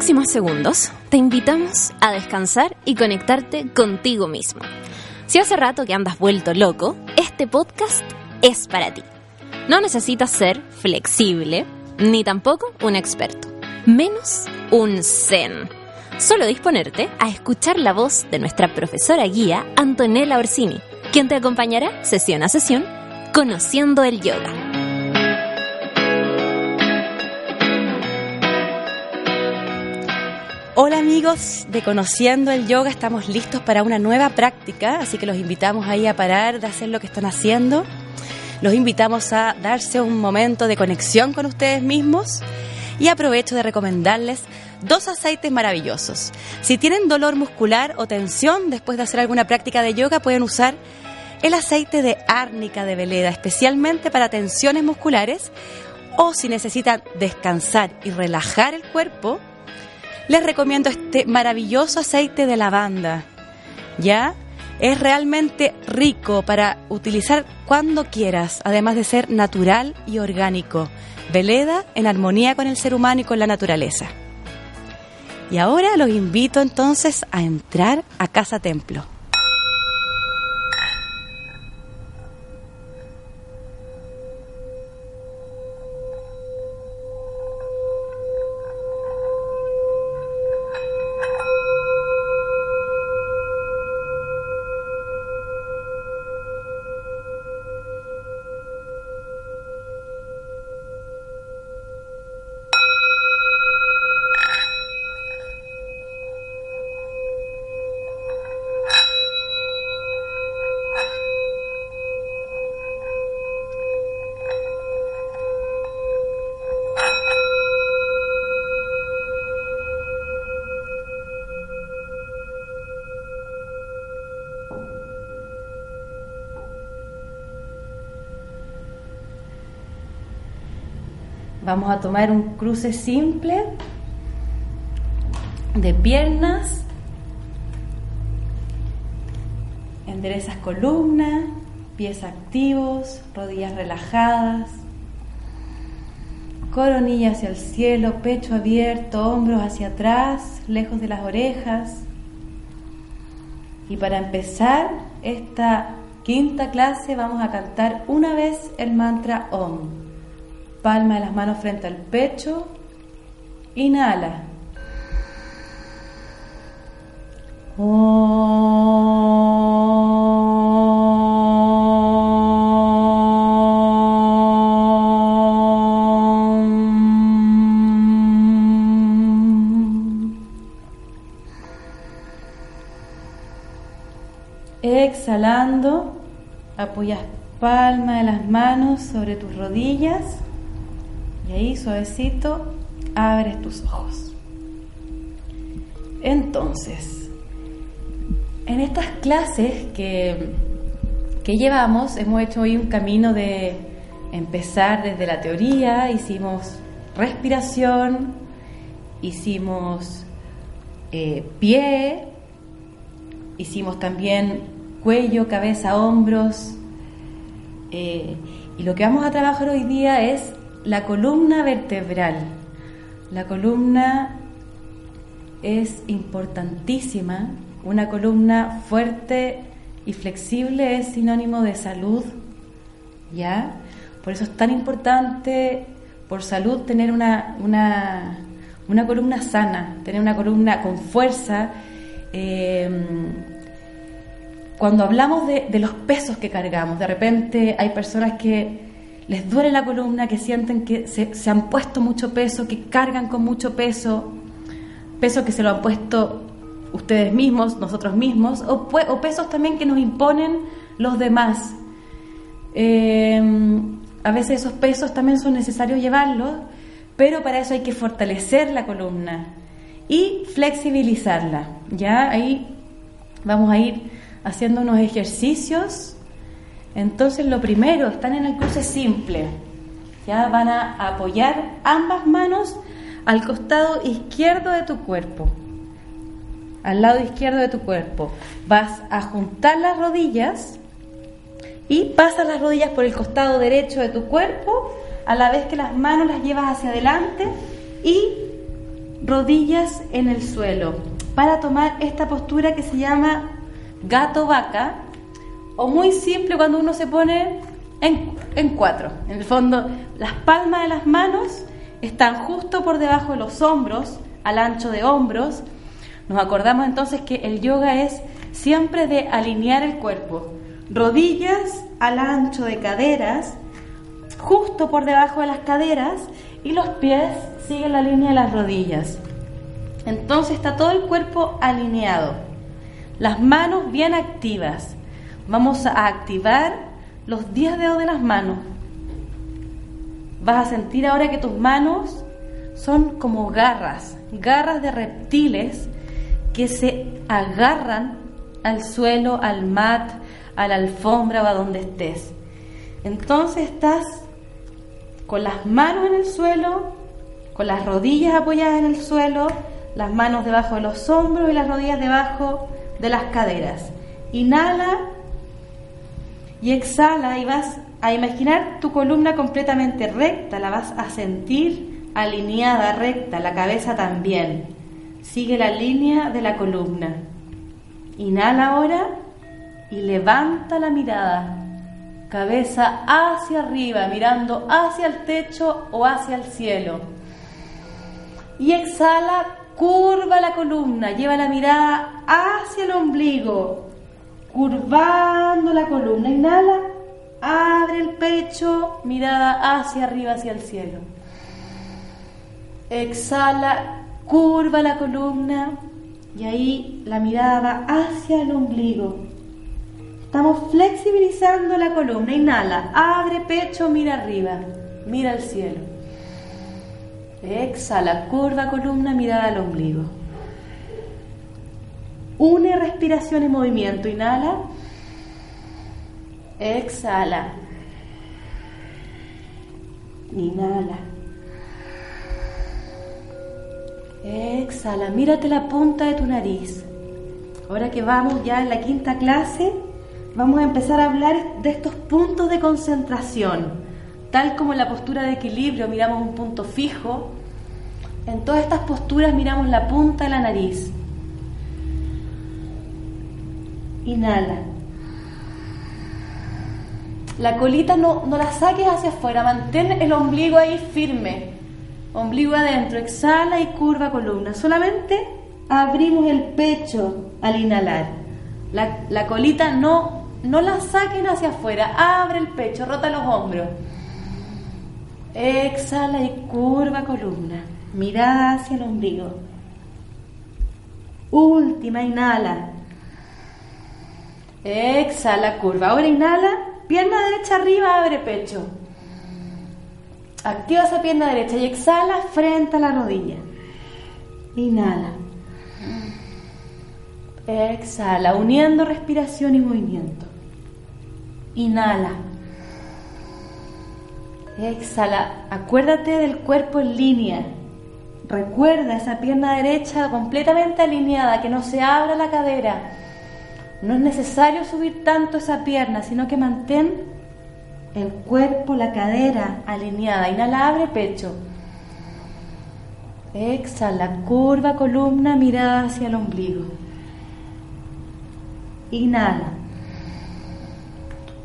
Próximos segundos te invitamos a descansar y conectarte contigo mismo. Si hace rato que andas vuelto loco, este podcast es para ti. No necesitas ser flexible, ni tampoco un experto, menos un zen. Solo disponerte a escuchar la voz de nuestra profesora guía Antonella Orsini, quien te acompañará sesión a sesión conociendo el yoga. Hola amigos de Conociendo el Yoga, estamos listos para una nueva práctica, así que los invitamos ahí a parar de hacer lo que están haciendo. Los invitamos a darse un momento de conexión con ustedes mismos y aprovecho de recomendarles dos aceites maravillosos. Si tienen dolor muscular o tensión después de hacer alguna práctica de yoga, pueden usar el aceite de árnica de veleda, especialmente para tensiones musculares o si necesitan descansar y relajar el cuerpo, les recomiendo este maravilloso aceite de lavanda. ¿Ya? Es realmente rico para utilizar cuando quieras, además de ser natural y orgánico. Veleda en armonía con el ser humano y con la naturaleza. Y ahora los invito entonces a entrar a Casa Templo. Vamos a tomar un cruce simple de piernas. Enderezas columna, pies activos, rodillas relajadas. Coronilla hacia el cielo, pecho abierto, hombros hacia atrás, lejos de las orejas. Y para empezar esta quinta clase vamos a cantar una vez el mantra OM palma de las manos frente al pecho, inhala. Exhalando, apoyas palma de las manos sobre tus rodillas y ahí suavecito abres tus ojos. Entonces, en estas clases que, que llevamos, hemos hecho hoy un camino de empezar desde la teoría, hicimos respiración, hicimos eh, pie, hicimos también cuello, cabeza, hombros. Eh, y lo que vamos a trabajar hoy día es la columna vertebral. La columna es importantísima. Una columna fuerte y flexible es sinónimo de salud, ¿ya? Por eso es tan importante, por salud, tener una, una, columna sana, tener una columna con fuerza. Em, cuando hablamos de, de los pesos que cargamos, de repente hay personas que les duele la columna, que sienten que se, han puesto mucho peso, que cargan con mucho peso, peso que se lo han puesto ustedes mismos, nosotros mismos, o, pesos también que nos imponen los demás. Eh, a veces esos pesos también son necesarios llevarlos, pero para eso hay que fortalecer la columna y flexibilizarla. Ya ahí vamos a ir haciendo unos ejercicios. Entonces lo primero, están en el cruce simple. Ya van a apoyar ambas manos al costado izquierdo de tu cuerpo. Al lado izquierdo de tu cuerpo. Vas a juntar las rodillas y pasas las rodillas por el costado derecho de tu cuerpo a la vez que las manos las llevas hacia adelante y rodillas en el suelo para tomar esta postura que se llama gato vaca o muy simple cuando uno se pone en, en cuatro. En el fondo, las palmas de las manos están justo por debajo de los hombros, al ancho de hombros. Nos acordamos entonces que el yoga es siempre de alinear el cuerpo. Rodillas al ancho de caderas, justo por debajo de las caderas, y los pies siguen la línea de las rodillas. Entonces está todo el cuerpo alineado. Las manos bien activas. Vamos a activar los 10 dedos de las manos. Vas a sentir ahora que tus manos son como garras, garras de reptiles que se agarran al suelo, al mat, a la alfombra o a donde estés. Entonces estás con las manos en el suelo, con las rodillas apoyadas en el suelo, las manos debajo de los hombros y las rodillas debajo de las caderas. Inhala y exhala y vas a imaginar tu columna completamente recta, la vas a sentir alineada, recta, la cabeza también. Sigue la línea de la columna. Inhala ahora y levanta la mirada, cabeza hacia arriba, mirando hacia el techo o hacia el cielo. Y exhala, curva la columna, lleva la mirada hacia el ombligo, curvando la columna. Inhala, abre el pecho, mirada hacia arriba, hacia el cielo. Exhala, curva la columna y ahí la mirada va hacia el ombligo. Estamos flexibilizando la columna. Inhala, abre pecho, mira arriba, mira al cielo. Exhala, curva columna, mirada al ombligo. Une respiración y movimiento. Inhala. Exhala. Inhala. Exhala. Mírate la punta de tu nariz. Ahora que vamos ya en la quinta clase, vamos a empezar a hablar de estos puntos de concentración. Tal como en la postura de equilibrio miramos un punto fijo, en todas estas posturas miramos la punta de la nariz. Inhala. La colita no, no la saques hacia afuera, mantén el ombligo ahí firme. Ombligo adentro, exhala y curva columna. Solamente abrimos el pecho al inhalar. La, la colita no no la saquen hacia afuera, abre el pecho, rota los hombros. Exhala y curva columna, mirada hacia el ombligo. Última, inhala. Exhala, curva. Ahora inhala, pierna derecha arriba, abre pecho. Activa esa pierna derecha y exhala frente a la rodilla. Inhala. Exhala, uniendo respiración y movimiento. Inhala. Exhala. Acuérdate del cuerpo en línea. Recuerda esa pierna derecha completamente alineada, que no se abra la cadera. No es necesario subir tanto esa pierna, sino que mantén el cuerpo, la cadera alineada. Inhala, abre pecho. Exhala, curva columna, mirada hacia el ombligo. Inhala.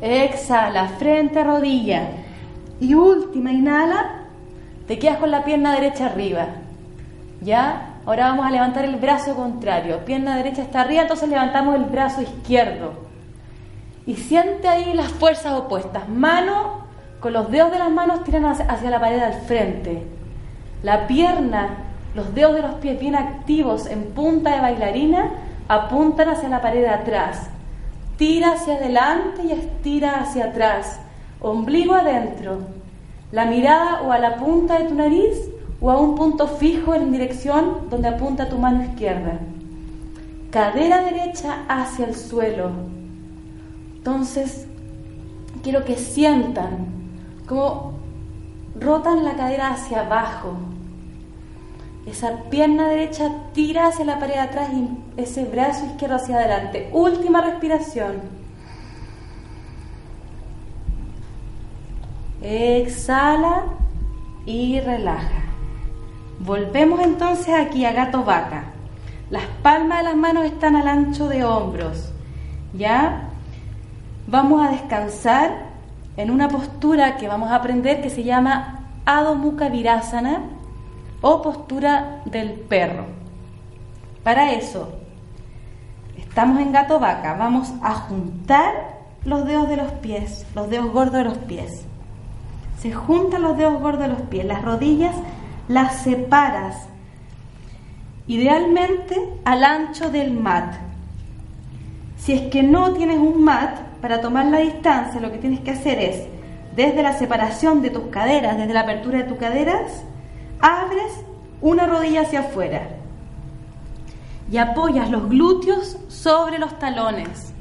Exhala, frente, rodilla. Y última, inhala. Te quedas con la pierna derecha arriba. ¿Ya? Ahora vamos a levantar el brazo contrario. Pierna derecha está arriba, entonces levantamos el brazo izquierdo. Y siente ahí las fuerzas opuestas. Mano, con los dedos de las manos tiran hacia la pared al frente. La pierna Los dedos de los pies bien activos en punta de bailarina apuntan hacia la pared de atrás. Tira hacia adelante y estira hacia atrás. Ombligo adentro. La mirada o a la punta de tu nariz o a un punto fijo en dirección donde apunta tu mano izquierda. Cadera derecha hacia el suelo. Entonces, quiero que sientan como rotan la cadera hacia abajo. Esa pierna derecha tira hacia la pared de atrás y ese brazo izquierdo hacia adelante. Última respiración. Exhala y relaja. Volvemos entonces aquí a gato vaca. Las palmas de las manos están al ancho de hombros. ¿Ya? Vamos a descansar en una postura que vamos a aprender que se llama Adho Mukha Virasana o postura del perro. Para eso, estamos en gato vaca, vamos a juntar los dedos de los pies, los dedos gordos de los pies. Se juntan los dedos gordos de los pies, las rodillas las separas, idealmente al ancho del mat. Si es que no tienes un mat, para tomar la distancia lo que tienes que hacer es, desde la separación de tus caderas, desde la apertura de tus caderas, abres una rodilla hacia afuera y apoyas los glúteos sobre los talones.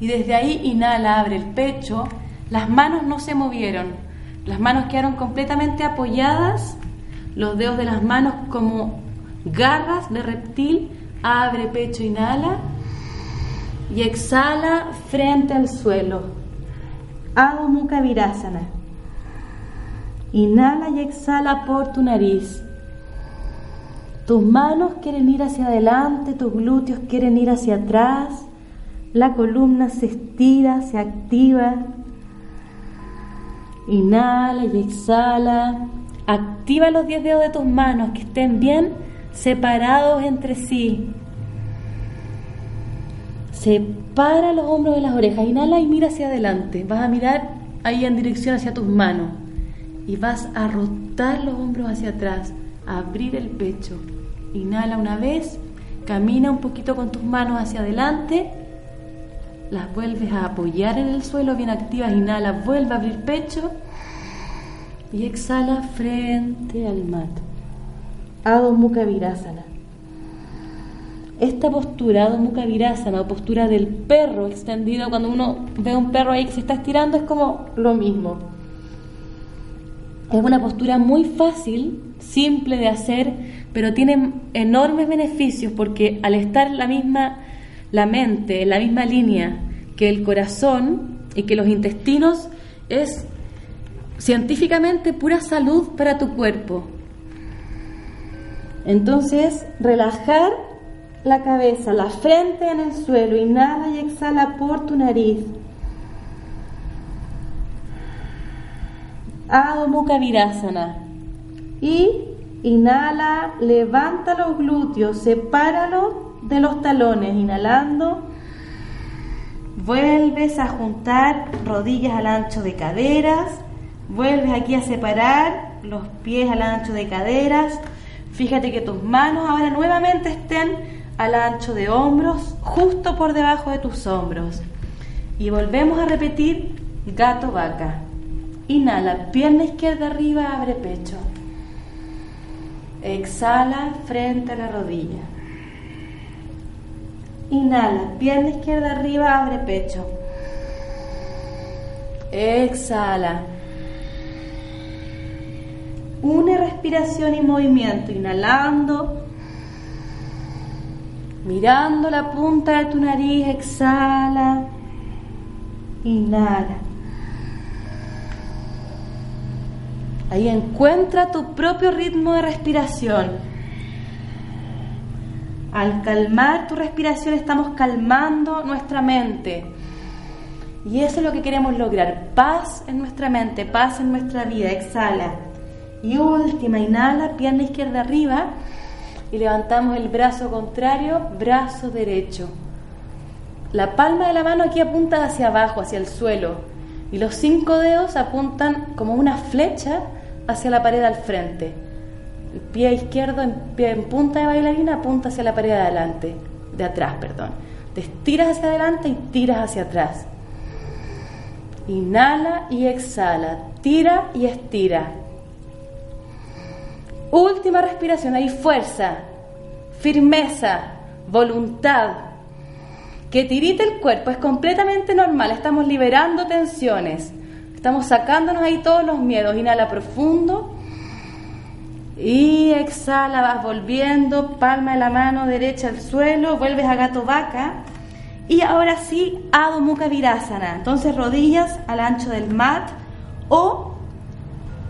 Y desde ahí inhala, abre el pecho, las manos no se movieron, las manos quedaron completamente apoyadas, los dedos de las manos como garras de reptil, abre pecho, inhala y exhala frente al suelo. Adho Mukha Virasana. Inhala y exhala por tu nariz. Tus manos quieren ir hacia adelante, tus glúteos quieren ir hacia atrás, la columna se estira, se activa. Inhala y exhala. Activa los 10 dedos de tus manos que estén bien separados entre sí. Separa los hombros de las orejas. Inhala y mira hacia adelante. Vas a mirar ahí en dirección hacia tus manos. Y vas a rotar los hombros hacia atrás. Abrir el pecho. Inhala una vez. Camina un poquito con tus manos hacia adelante. Las vuelves a apoyar en el suelo bien activas. Inhala, vuelve a abrir pecho. Y exhala frente al mato. Adho Mukha Virasana. Esta postura, Adho Mukha Virasana, o postura del perro extendido, cuando uno ve a un perro ahí que se está estirando, es como lo mismo. Es una postura muy fácil, simple de hacer, pero tiene enormes beneficios porque al estar la misma la mente, en la misma línea que el corazón y que los intestinos, es científicamente pura salud para tu cuerpo. Entonces, relajar la cabeza, la frente en el suelo, inhala y exhala por tu nariz. Adho Mukha Virasana. Y inhala, levanta los glúteos, sepáralos de los talones, inhalando. Vuelves a juntar rodillas al ancho de caderas. Vuelves aquí a separar los pies al ancho de caderas. Fíjate que tus manos ahora nuevamente estén al ancho de hombros, justo por debajo de tus hombros. Y volvemos a repetir gato vaca. Inhala, pierna izquierda arriba, abre pecho. Exhala frente a la rodilla. Inhala, pierna izquierda arriba, abre pecho. Exhala. Une respiración y movimiento, inhalando, mirando la punta de tu nariz, exhala, inhala. Ahí encuentra tu propio ritmo de respiración. Al calmar tu respiración estamos calmando nuestra mente. Y eso es lo que queremos lograr. Paz en nuestra mente, paz en nuestra vida. Exhala. Y última, inhala, pierna izquierda arriba y levantamos el brazo contrario, brazo derecho. La palma de la mano aquí apunta hacia abajo, hacia el suelo, y los cinco dedos apuntan como una flecha hacia la pared al frente. El pie izquierdo en, pie en punta de bailarina apunta hacia la pared de adelante, de atrás, perdón. Te estiras hacia adelante y tiras hacia atrás. Inhala y exhala. Tira y estira. Última respiración. Hay fuerza, firmeza, voluntad. Que tirite el cuerpo es completamente normal. Estamos liberando tensiones. Estamos sacándonos ahí todos los miedos. Inhala profundo. Y exhala, vas volviendo, palma de la mano derecha al suelo, vuelves a gato vaca. Y ahora sí, Adho Mukha Virasana. Entonces rodillas al ancho del mat o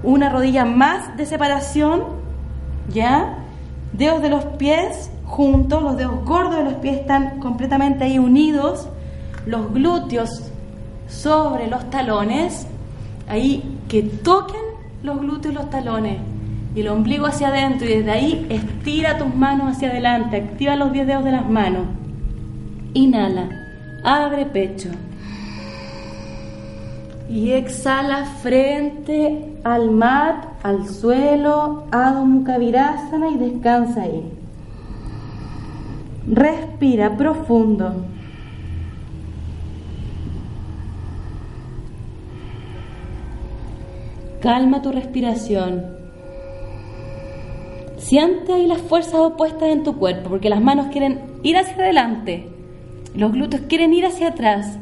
una rodilla más de separación, ¿ya? Dedos de los pies juntos, los dedos gordos de los pies están completamente ahí unidos, los glúteos sobre los talones, ahí que toquen los glúteos y los talones y el ombligo hacia adentro y desde ahí estira tus manos hacia adelante, activa los 10 dedos de las manos. Inhala, abre pecho. Y exhala frente al mat, al suelo, Adho Mukha Virasana y descansa ahí. Respira profundo. Calma tu respiración. Siente ahí las fuerzas opuestas en tu cuerpo, porque las manos quieren ir hacia adelante, los glúteos quieren ir hacia atrás.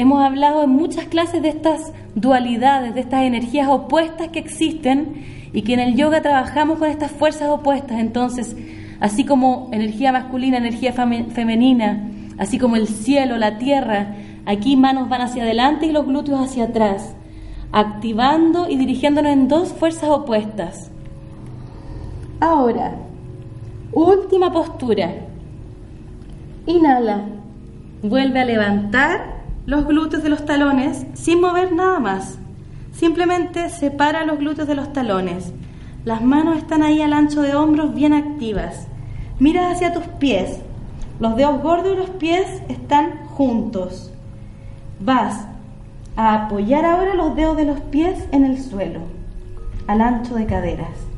Hemos hablado en muchas clases de estas dualidades, de estas energías opuestas que existen y que en el yoga trabajamos con estas fuerzas opuestas. Entonces, así como energía masculina, energía femenina, así como el cielo, la tierra, aquí manos van hacia adelante y los glúteos hacia atrás, activando y dirigiéndonos en dos fuerzas opuestas. Ahora, última postura. Inhala. Vuelve a levantar los glúteos de los talones sin mover nada más. Simplemente separa los glúteos de los talones. Las manos están ahí al ancho de hombros bien activas. Mira hacia tus pies. Los dedos gordos de los pies están juntos. Vas a apoyar ahora los dedos de los pies en el suelo, al ancho de caderas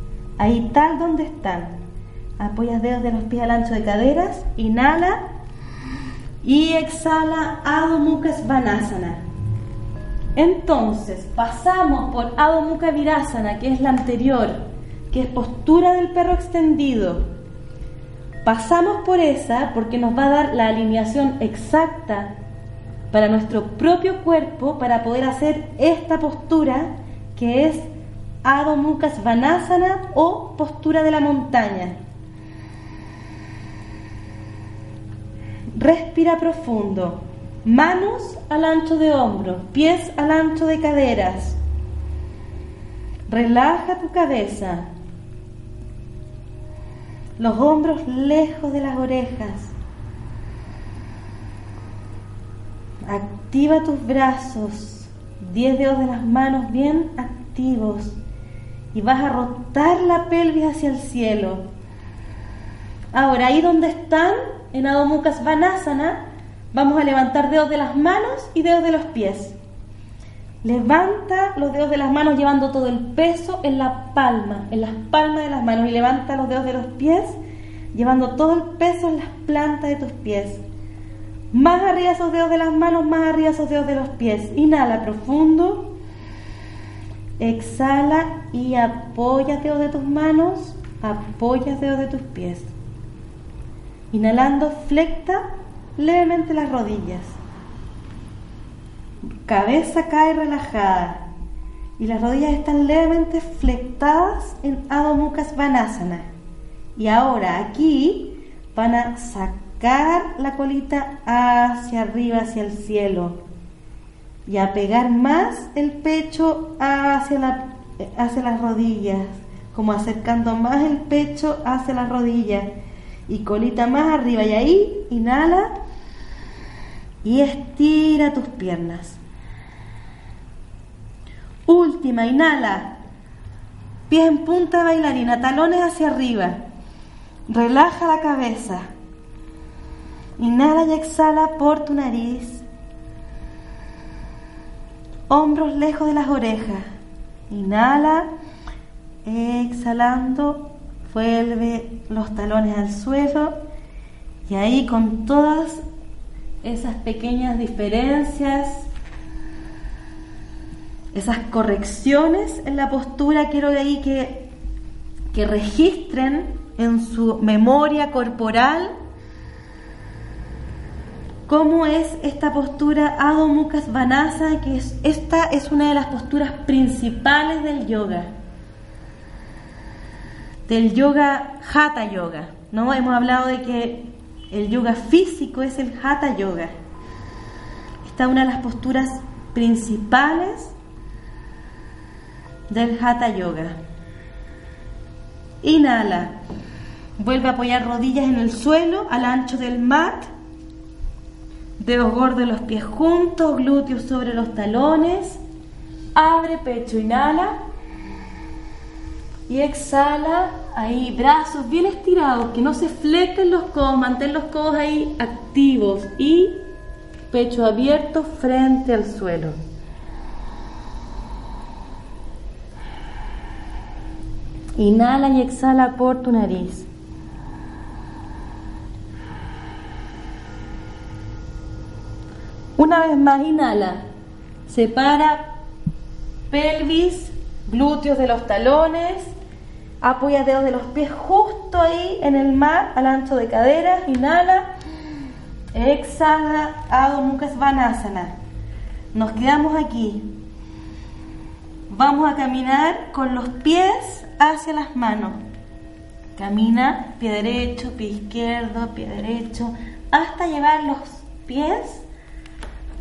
ahí tal donde están. Apoyas dedos de los pies al ancho de caderas, inhala y exhala Adho Mukha Svanasana. Entonces, pasamos por Adho Mukha Virasana, que es la anterior, que es postura del perro extendido. Pasamos por esa porque nos va a dar la alineación exacta para nuestro propio cuerpo para poder hacer esta postura que es Adho Mukha Svanasana o postura de la montaña. Respira profundo. Manos al ancho de hombros, pies al ancho de caderas. Relaja tu cabeza. Los hombros lejos de las orejas. Activa tus brazos. Diez dedos de las manos bien activos y vas a rotar la pelvis hacia el cielo. Ahora, ahí donde están, en Adho Mukha Svanasana, vamos a levantar dedos de las manos y dedos de los pies. Levanta los dedos de las manos llevando todo el peso en la palma, en las palmas de las manos y levanta los dedos de los pies llevando todo el peso en las plantas de tus pies. Más arriba esos dedos de las manos, más arriba esos dedos de los pies. Inhala profundo. Exhala y apoya dedos de tus manos, apoya dedos de tus pies. Inhalando, flecta levemente las rodillas. Cabeza cae relajada y las rodillas están levemente flectadas en Adho Mukha Svanasana. Y ahora aquí van a sacar la colita hacia arriba, hacia el cielo y a pegar más el pecho hacia, la, hacia las rodillas, como acercando más el pecho hacia las rodillas y colita más arriba y ahí inhala y estira tus piernas. Última, inhala. Pies en punta bailarina, talones hacia arriba. Relaja la cabeza. Inhala y exhala por tu nariz hombros lejos de las orejas. Inhala, exhalando, Vuelve los talones al suelo y ahí con todas esas pequeñas diferencias, esas correcciones en la postura, quiero de ahí que, que registren en su memoria corporal cómo es esta postura Adho Mukha Svanasana, que es, esta es una de las posturas principales del yoga, del yoga Hatha Yoga. ¿no? Hemos hablado de que el yoga físico es el Hatha Yoga. Esta es una de las posturas principales del Hatha Yoga. Inhala. Vuelve a apoyar rodillas en el suelo al ancho del mat Dedos gordos los pies juntos, glúteos sobre los talones. Abre pecho, inhala. Y exhala, ahí brazos bien estirados, que no se flequen los codos, mantén los codos ahí activos y pecho abierto frente al suelo. Inhala y exhala por tu nariz. Una vez más, inhala. Separa pelvis, glúteos de los talones. Apoya dedos de los pies justo ahí en el mar, al ancho de caderas. Inhala. Exhala. Adho Mukha Svanasana. Nos quedamos aquí. Vamos a caminar con los pies hacia las manos. Camina pie derecho, pie izquierdo, pie derecho, hasta llevar los pies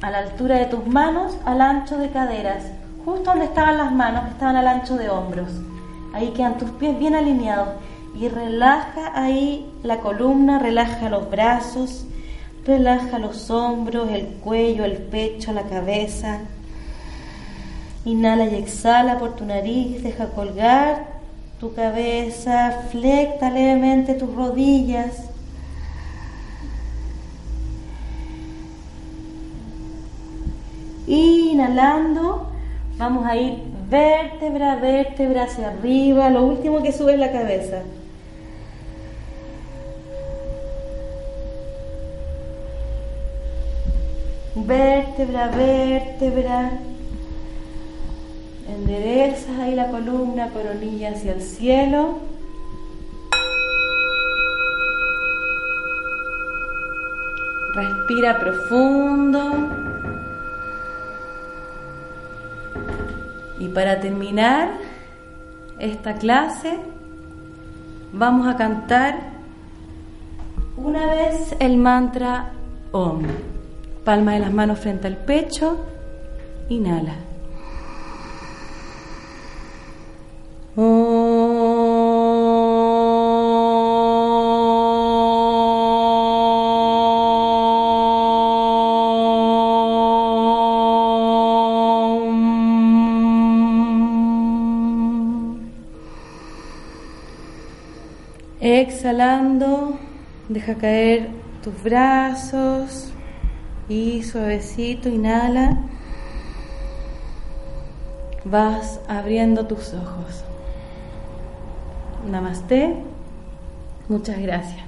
a la altura de tus manos, al ancho de caderas, justo donde estaban las manos, que estaban al ancho de hombros. Ahí quedan tus pies bien alineados y relaja ahí la columna, relaja los brazos, relaja los hombros, el cuello, el pecho, la cabeza. Inhala y exhala por tu nariz, deja colgar tu cabeza, flecta levemente tus rodillas. Inhalando, vamos a ir vértebra, vértebra hacia arriba. Lo último que sube es la cabeza. Vértebra, vértebra. Enderezas ahí la columna, coronilla hacia el cielo. Respira profundo. Y para terminar esta clase, vamos a cantar una vez el mantra OM. Palma de las manos frente al pecho, inhala. Deja caer tus brazos y suavecito inhala. Vas abriendo tus ojos. Namaste. Muchas gracias.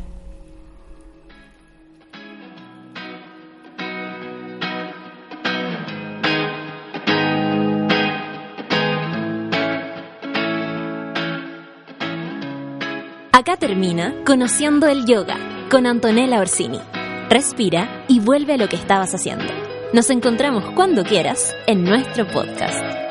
Acá termina Conociendo el Yoga con Antonella Orsini. Respira y vuelve a lo que estabas haciendo. Nos encontramos cuando quieras en nuestro podcast.